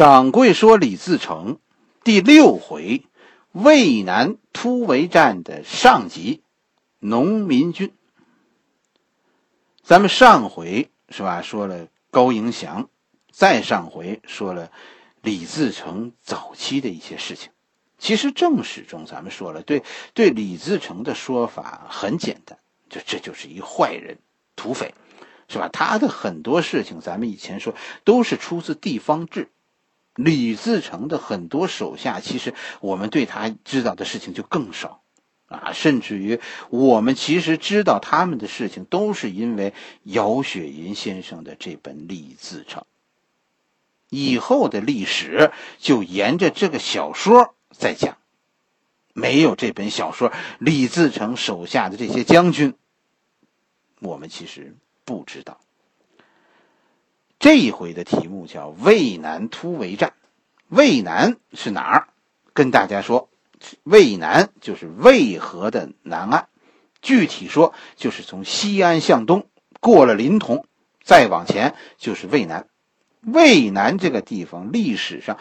掌柜说李自成第六回渭南突围战的上集，农民军。咱们上回是吧说了高迎祥，再上回说了李自成早期的一些事情。其实正史中咱们说了，对对李自成的说法很简单，就这就是一坏人、土匪，是吧？他的很多事情咱们以前说都是出自地方志。李自成的很多手下，其实我们对他知道的事情就更少，啊，甚至于我们其实知道他们的事情，都是因为姚雪银先生的这本《李自成》。以后的历史就沿着这个小说在讲，没有这本小说，李自成手下的这些将军，我们其实不知道。这一回的题目叫渭南突围战，渭南是哪儿？跟大家说，渭南就是渭河的南岸，具体说就是从西安向东过了临潼，再往前就是渭南。渭南这个地方历史上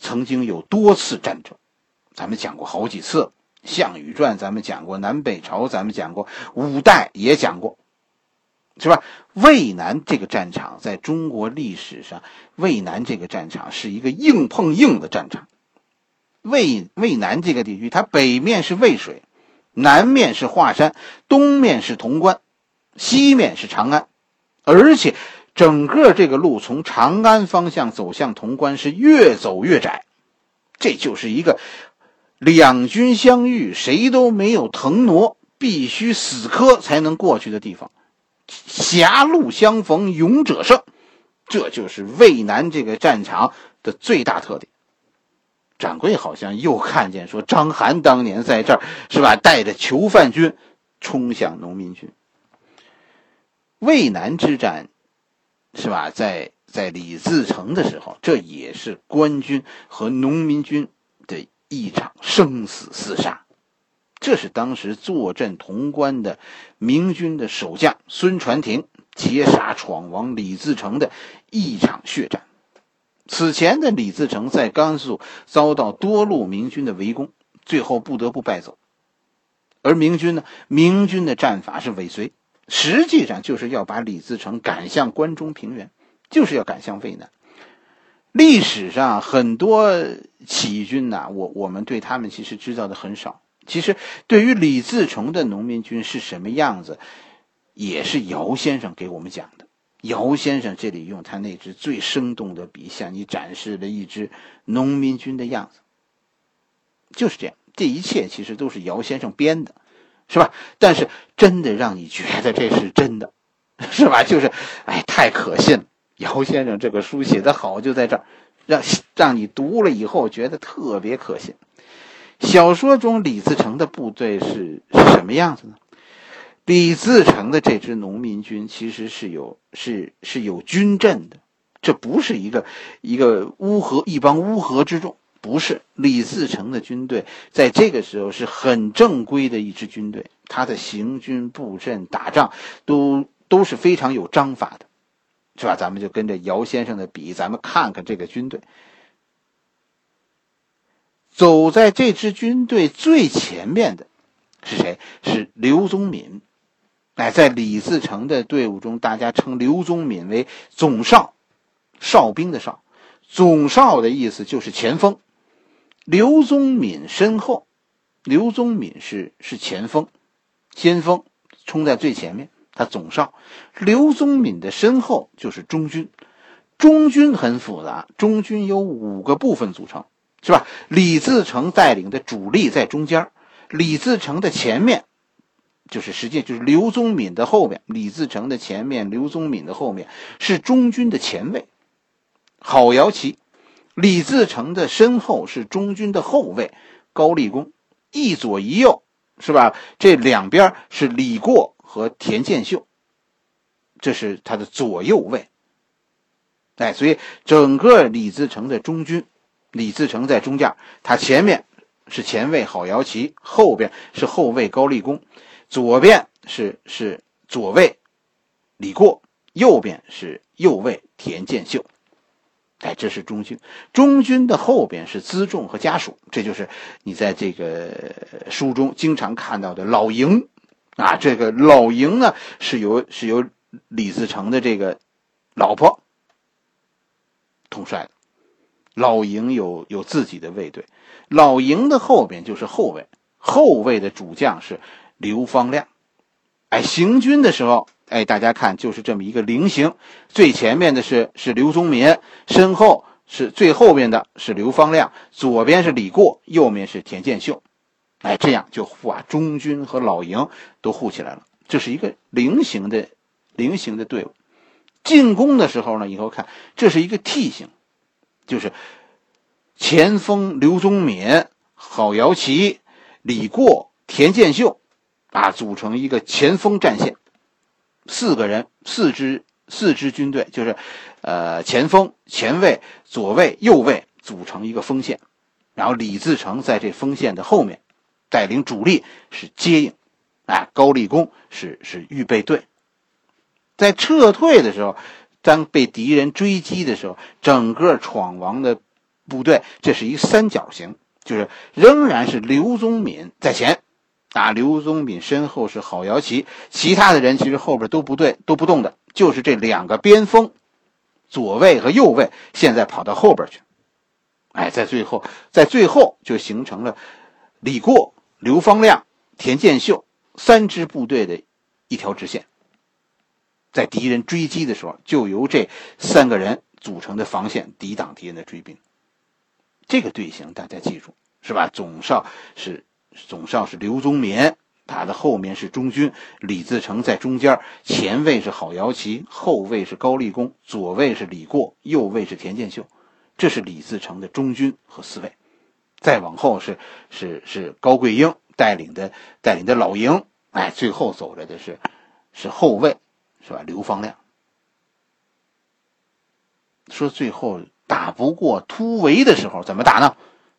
曾经有多次战争，咱们讲过好几次，《项羽传》咱们讲过，南北朝咱们讲过，五代也讲过。是吧？渭南这个战场在中国历史上，渭南这个战场是一个硬碰硬的战场。渭渭南这个地区，它北面是渭水，南面是华山，东面是潼关，西面是长安，而且整个这个路从长安方向走向潼关是越走越窄，这就是一个两军相遇谁都没有腾挪，必须死磕才能过去的地方。狭路相逢勇者胜，这就是渭南这个战场的最大特点。掌柜好像又看见说，张邯当年在这儿是吧，带着囚犯军冲向农民军。渭南之战是吧，在在李自成的时候，这也是官军和农民军的一场生死厮杀。这是当时坐镇潼关的明军的守将孙传庭劫杀闯王李自成的一场血战。此前的李自成在甘肃遭到多路明军的围攻，最后不得不败走。而明军呢，明军的战法是尾随，实际上就是要把李自成赶向关中平原，就是要赶向渭南。历史上很多起义军呐，我我们对他们其实知道的很少。其实，对于李自成的农民军是什么样子，也是姚先生给我们讲的。姚先生这里用他那支最生动的笔，向你展示了一支农民军的样子。就是这样，这一切其实都是姚先生编的，是吧？但是真的让你觉得这是真的，是吧？就是，哎，太可信了。姚先生这个书写的好，就在这儿，让让你读了以后觉得特别可信。小说中李自成的部队是是什么样子呢？李自成的这支农民军其实是有是是有军阵的，这不是一个一个乌合一帮乌合之众，不是李自成的军队在这个时候是很正规的一支军队，他的行军布阵打仗都都是非常有章法的，是吧？咱们就跟着姚先生的笔，咱们看看这个军队。走在这支军队最前面的是谁？是刘宗敏。哎，在李自成的队伍中，大家称刘宗敏为总哨，哨兵的哨。总哨的意思就是前锋。刘宗敏身后，刘宗敏是是前锋，先锋，冲在最前面，他总哨。刘宗敏的身后就是中军。中军很复杂，中军由五个部分组成。是吧？李自成带领的主力在中间，李自成的前面，就是实际就是刘宗敏的后面。李自成的前面，刘宗敏的后面是中军的前卫，郝瑶旗。李自成的身后是中军的后卫高立功，一左一右，是吧？这两边是李过和田建秀，这是他的左右卫。哎，所以整个李自成的中军。李自成在中间，他前面是前卫郝瑶旗，后边是后卫高立功，左边是是左卫李过，右边是右卫田建秀。哎，这是中军。中军的后边是辎重和家属，这就是你在这个书中经常看到的老营啊。这个老营呢，是由是由李自成的这个老婆统帅的。老营有有自己的卫队，老营的后边就是后卫，后卫的主将是刘方亮。哎，行军的时候，哎，大家看，就是这么一个菱形，最前面的是是刘宗敏，身后是最后边的是刘方亮，左边是李过，右面是田建秀，哎，这样就把中军和老营都护起来了。这是一个菱形的菱形的队伍。进攻的时候呢，以后看这是一个 T 形，就是前锋刘宗敏、郝瑶琪、李过、田建秀。啊，组成一个前锋战线，四个人，四支四支军队，就是，呃，前锋、前卫、左卫、右卫组成一个锋线，然后李自成在这锋线的后面，带领主力是接应，啊，高立功是是预备队，在撤退的时候，当被敌人追击的时候，整个闯王的部队这是一三角形，就是仍然是刘宗敏在前。啊，刘宗敏身后是郝瑶琪，其他的人其实后边都不对，都不动的，就是这两个边锋，左卫和右卫现在跑到后边去。哎，在最后，在最后就形成了李过、刘方亮、田建秀三支部队的一条直线。在敌人追击的时候，就由这三个人组成的防线抵挡敌人的追兵。这个队形大家记住，是吧？总少是。总少是刘宗敏，他的后面是中军，李自成在中间，前卫是郝瑶琪，后卫是高立功，左卫是李过，右卫是田建秀，这是李自成的中军和四卫。再往后是是是高贵英带领的带领的老营，哎，最后走着的是是后卫，是吧？刘方亮说最后打不过突围的时候怎么打呢？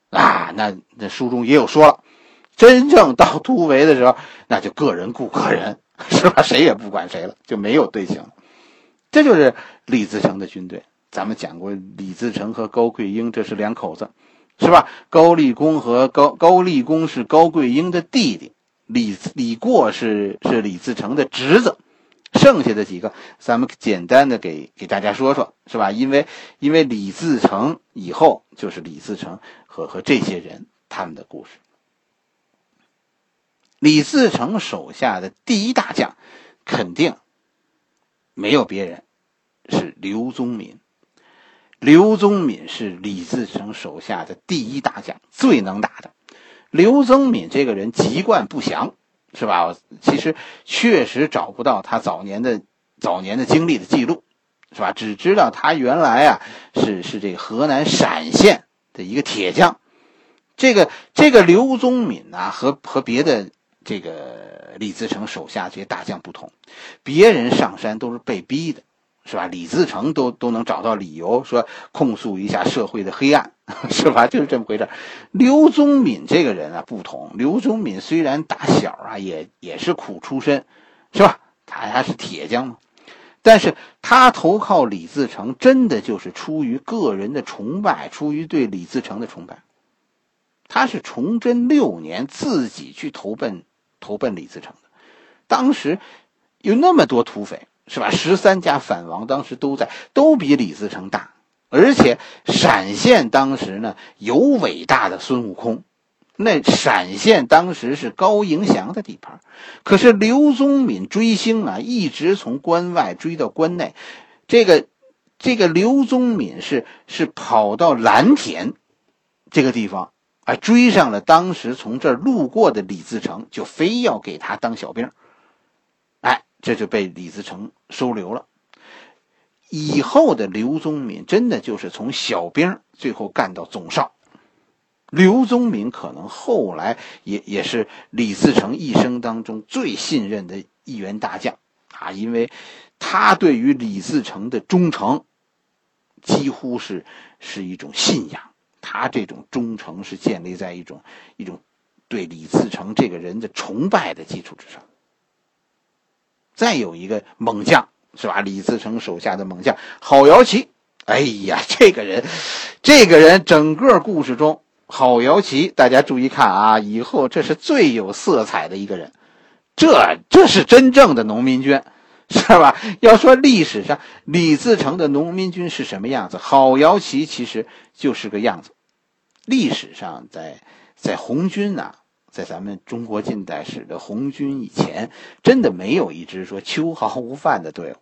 啊，那那书中也有说了。真正到突围的时候，那就个人顾个人，是吧？谁也不管谁了，就没有队形。这就是李自成的军队。咱们讲过，李自成和高贵英这是两口子，是吧？高立功和高高立功是高贵英的弟弟，李李过是是李自成的侄子。剩下的几个，咱们简单的给给大家说说，是吧？因为因为李自成以后就是李自成和和这些人他们的故事。李自成手下的第一大将，肯定没有别人，是刘宗敏。刘宗敏是李自成手下的第一大将，最能打的。刘宗敏这个人籍贯不详，是吧？其实确实找不到他早年的早年的经历的记录，是吧？只知道他原来啊是是这个河南陕县的一个铁匠。这个这个刘宗敏啊，和和别的。这个李自成手下这些大将不同，别人上山都是被逼的，是吧？李自成都都能找到理由说控诉一下社会的黑暗，是吧？就是这么回事。刘宗敏这个人啊不同，刘宗敏虽然打小啊也也是苦出身，是吧？他还是铁匠嘛，但是他投靠李自成，真的就是出于个人的崇拜，出于对李自成的崇拜。他是崇祯六年自己去投奔。投奔李自成的，当时有那么多土匪，是吧？十三家反王当时都在，都比李自成大。而且陕县当时呢有伟大的孙悟空，那陕县当时是高迎祥的地盘。可是刘宗敏追星啊，一直从关外追到关内。这个这个刘宗敏是是跑到蓝田这个地方。啊，追上了当时从这儿路过的李自成，就非要给他当小兵。这就被李自成收留了。以后的刘宗敏真的就是从小兵最后干到总少。刘宗敏可能后来也也是李自成一生当中最信任的一员大将啊，因为他对于李自成的忠诚，几乎是是一种信仰。他这种忠诚是建立在一种一种对李自成这个人的崇拜的基础之上。再有一个猛将是吧？李自成手下的猛将郝瑶琪，哎呀，这个人，这个人，整个故事中，郝瑶琪，大家注意看啊，以后这是最有色彩的一个人，这这是真正的农民军，是吧？要说历史上李自成的农民军是什么样子，郝瑶琪其实就是个样子。历史上，在在红军呐，在咱们中国近代史的红军以前，真的没有一支说秋毫无犯的队伍。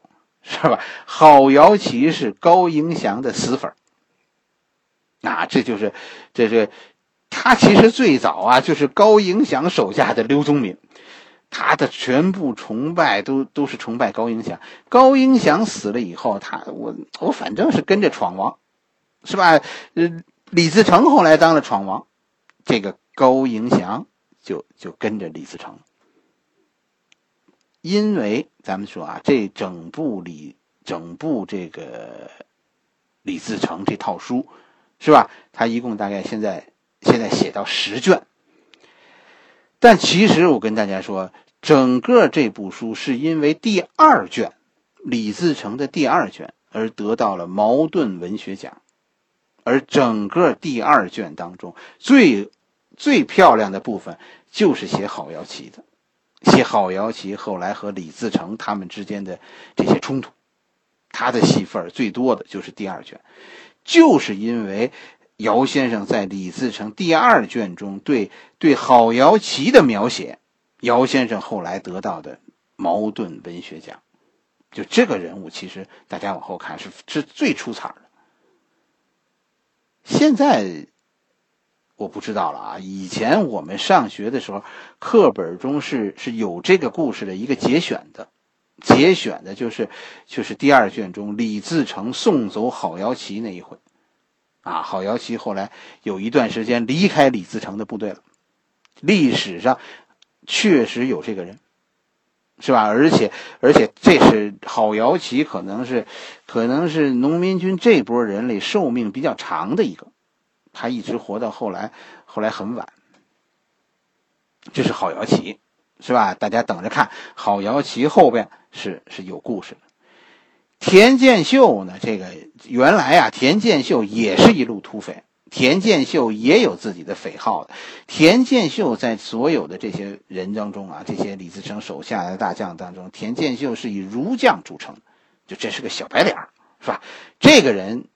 是吧？郝瑶琪是高迎祥的死粉啊，这就是，这是他其实最早啊，就是高迎祥手下的刘宗敏，他的全部崇拜都都是崇拜高迎祥。高迎祥死了以后，他我我反正是跟着闯王，是吧？呃，李自成后来当了闯王，这个高迎祥就就跟着李自成。因为咱们说啊，这整部李整部这个李自成这套书，是吧？他一共大概现在现在写到十卷，但其实我跟大家说，整个这部书是因为第二卷李自成的第二卷而得到了茅盾文学奖，而整个第二卷当中最最漂亮的部分就是写郝瑶琪的。写郝瑶琪后来和李自成他们之间的这些冲突，他的戏份最多的就是第二卷，就是因为姚先生在李自成第二卷中对对郝瑶琪的描写，姚先生后来得到的茅盾文学奖。就这个人物，其实大家往后看是是最出彩的。现在。我不知道了啊！以前我们上学的时候，课本中是是有这个故事的一个节选的，节选的就是就是第二卷中李自成送走郝瑶琪那一回，啊，郝瑶琪后来有一段时间离开李自成的部队了，历史上确实有这个人，是吧？而且而且这是郝瑶琪可能是可能是农民军这波人里寿命比较长的一个。他一直活到后来，后来很晚。这是郝瑶琪，是吧？大家等着看，郝瑶琪后边是是有故事的。田建秀呢？这个原来啊，田建秀也是一路土匪，田建秀也有自己的匪号的。田建秀在所有的这些人当中啊，这些李自成手下的大将当中，田建秀是以儒将著称，就这是个小白脸是吧？这个人，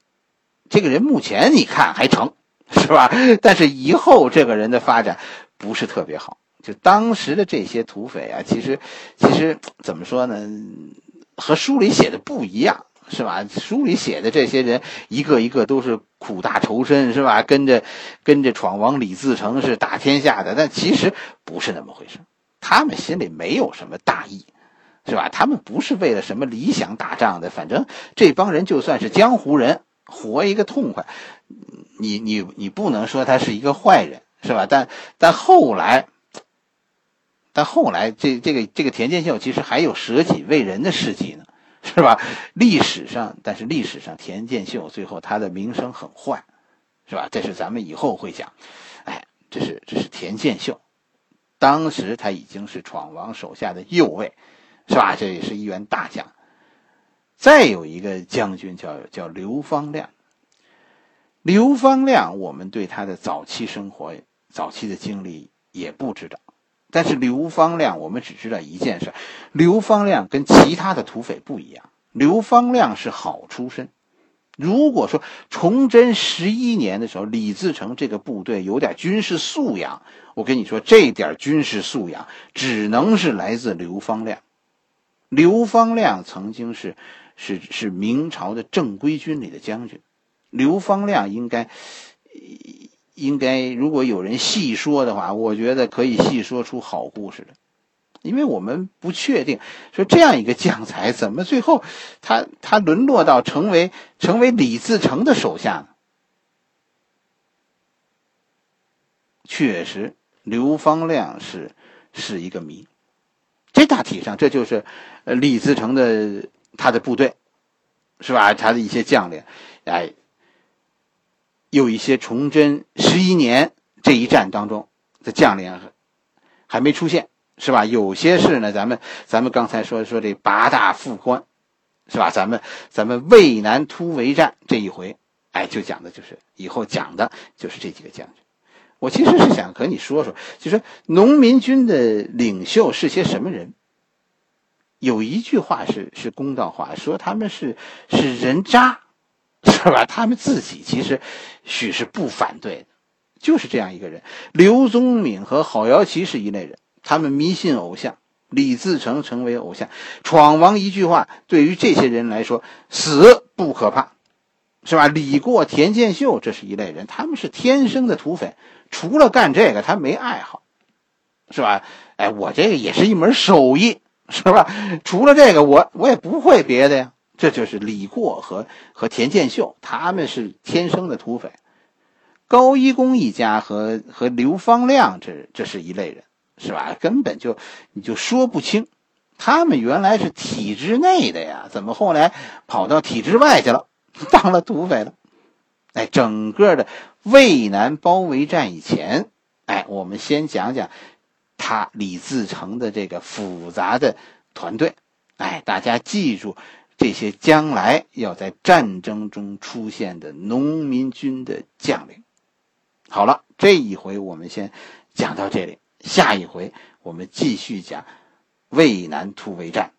这个人目前你看还成。是吧？但是以后这个人的发展不是特别好。就当时的这些土匪啊，其实，其实怎么说呢？和书里写的不一样，是吧？书里写的这些人一个一个都是苦大仇深，是吧？跟着跟着闯王李自成是打天下的，但其实不是那么回事。他们心里没有什么大义，是吧？他们不是为了什么理想打仗的。反正这帮人就算是江湖人，活一个痛快。你你你不能说他是一个坏人，是吧？但但后来，但后来这这个这个田建秀其实还有舍己为人的事迹呢，是吧？历史上，但是历史上田建秀最后他的名声很坏，是吧？这是咱们以后会讲。哎，这是这是田建秀，当时他已经是闯王手下的右卫，是吧？这也是一员大将。再有一个将军叫叫刘方亮。刘方亮，我们对他的早期生活、早期的经历也不知道，但是刘方亮，我们只知道一件事：刘方亮跟其他的土匪不一样。刘方亮是好出身。如果说崇祯十一年的时候，李自成这个部队有点军事素养，我跟你说，这点军事素养只能是来自刘方亮。刘方亮曾经是是是明朝的正规军里的将军。刘方亮应该，应该，如果有人细说的话，我觉得可以细说出好故事的，因为我们不确定说这样一个将才怎么最后他他沦落到成为成为李自成的手下呢？确实，刘方亮是是一个谜。这大体上这就是李自成的他的部队，是吧？他的一些将领，哎。有一些崇祯十一年这一战当中的将领还没出现，是吧？有些事呢，咱们咱们刚才说说这八大副官，是吧？咱们咱们渭南突围战这一回，哎，就讲的就是以后讲的就是这几个将军。我其实是想和你说说，就说农民军的领袖是些什么人。有一句话是是公道话，说他们是是人渣，是吧？他们自己其实许是不反对的，就是这样一个人。刘宗敏和郝瑶琪是一类人，他们迷信偶像，李自成成为偶像，闯王一句话，对于这些人来说，死不可怕，是吧？李过、田建秀这是一类人，他们是天生的土匪。除了干这个，他没爱好，是吧？哎，我这个也是一门手艺，是吧？除了这个，我我也不会别的呀。这就是李过和和田建秀，他们是天生的土匪。高一公一家和和刘方亮，这这是一类人，是吧？根本就你就说不清，他们原来是体制内的呀，怎么后来跑到体制外去了，当了土匪了？哎，整个的渭南包围战以前，哎，我们先讲讲他李自成的这个复杂的团队。哎，大家记住这些将来要在战争中出现的农民军的将领。好了，这一回我们先讲到这里，下一回我们继续讲渭南突围战。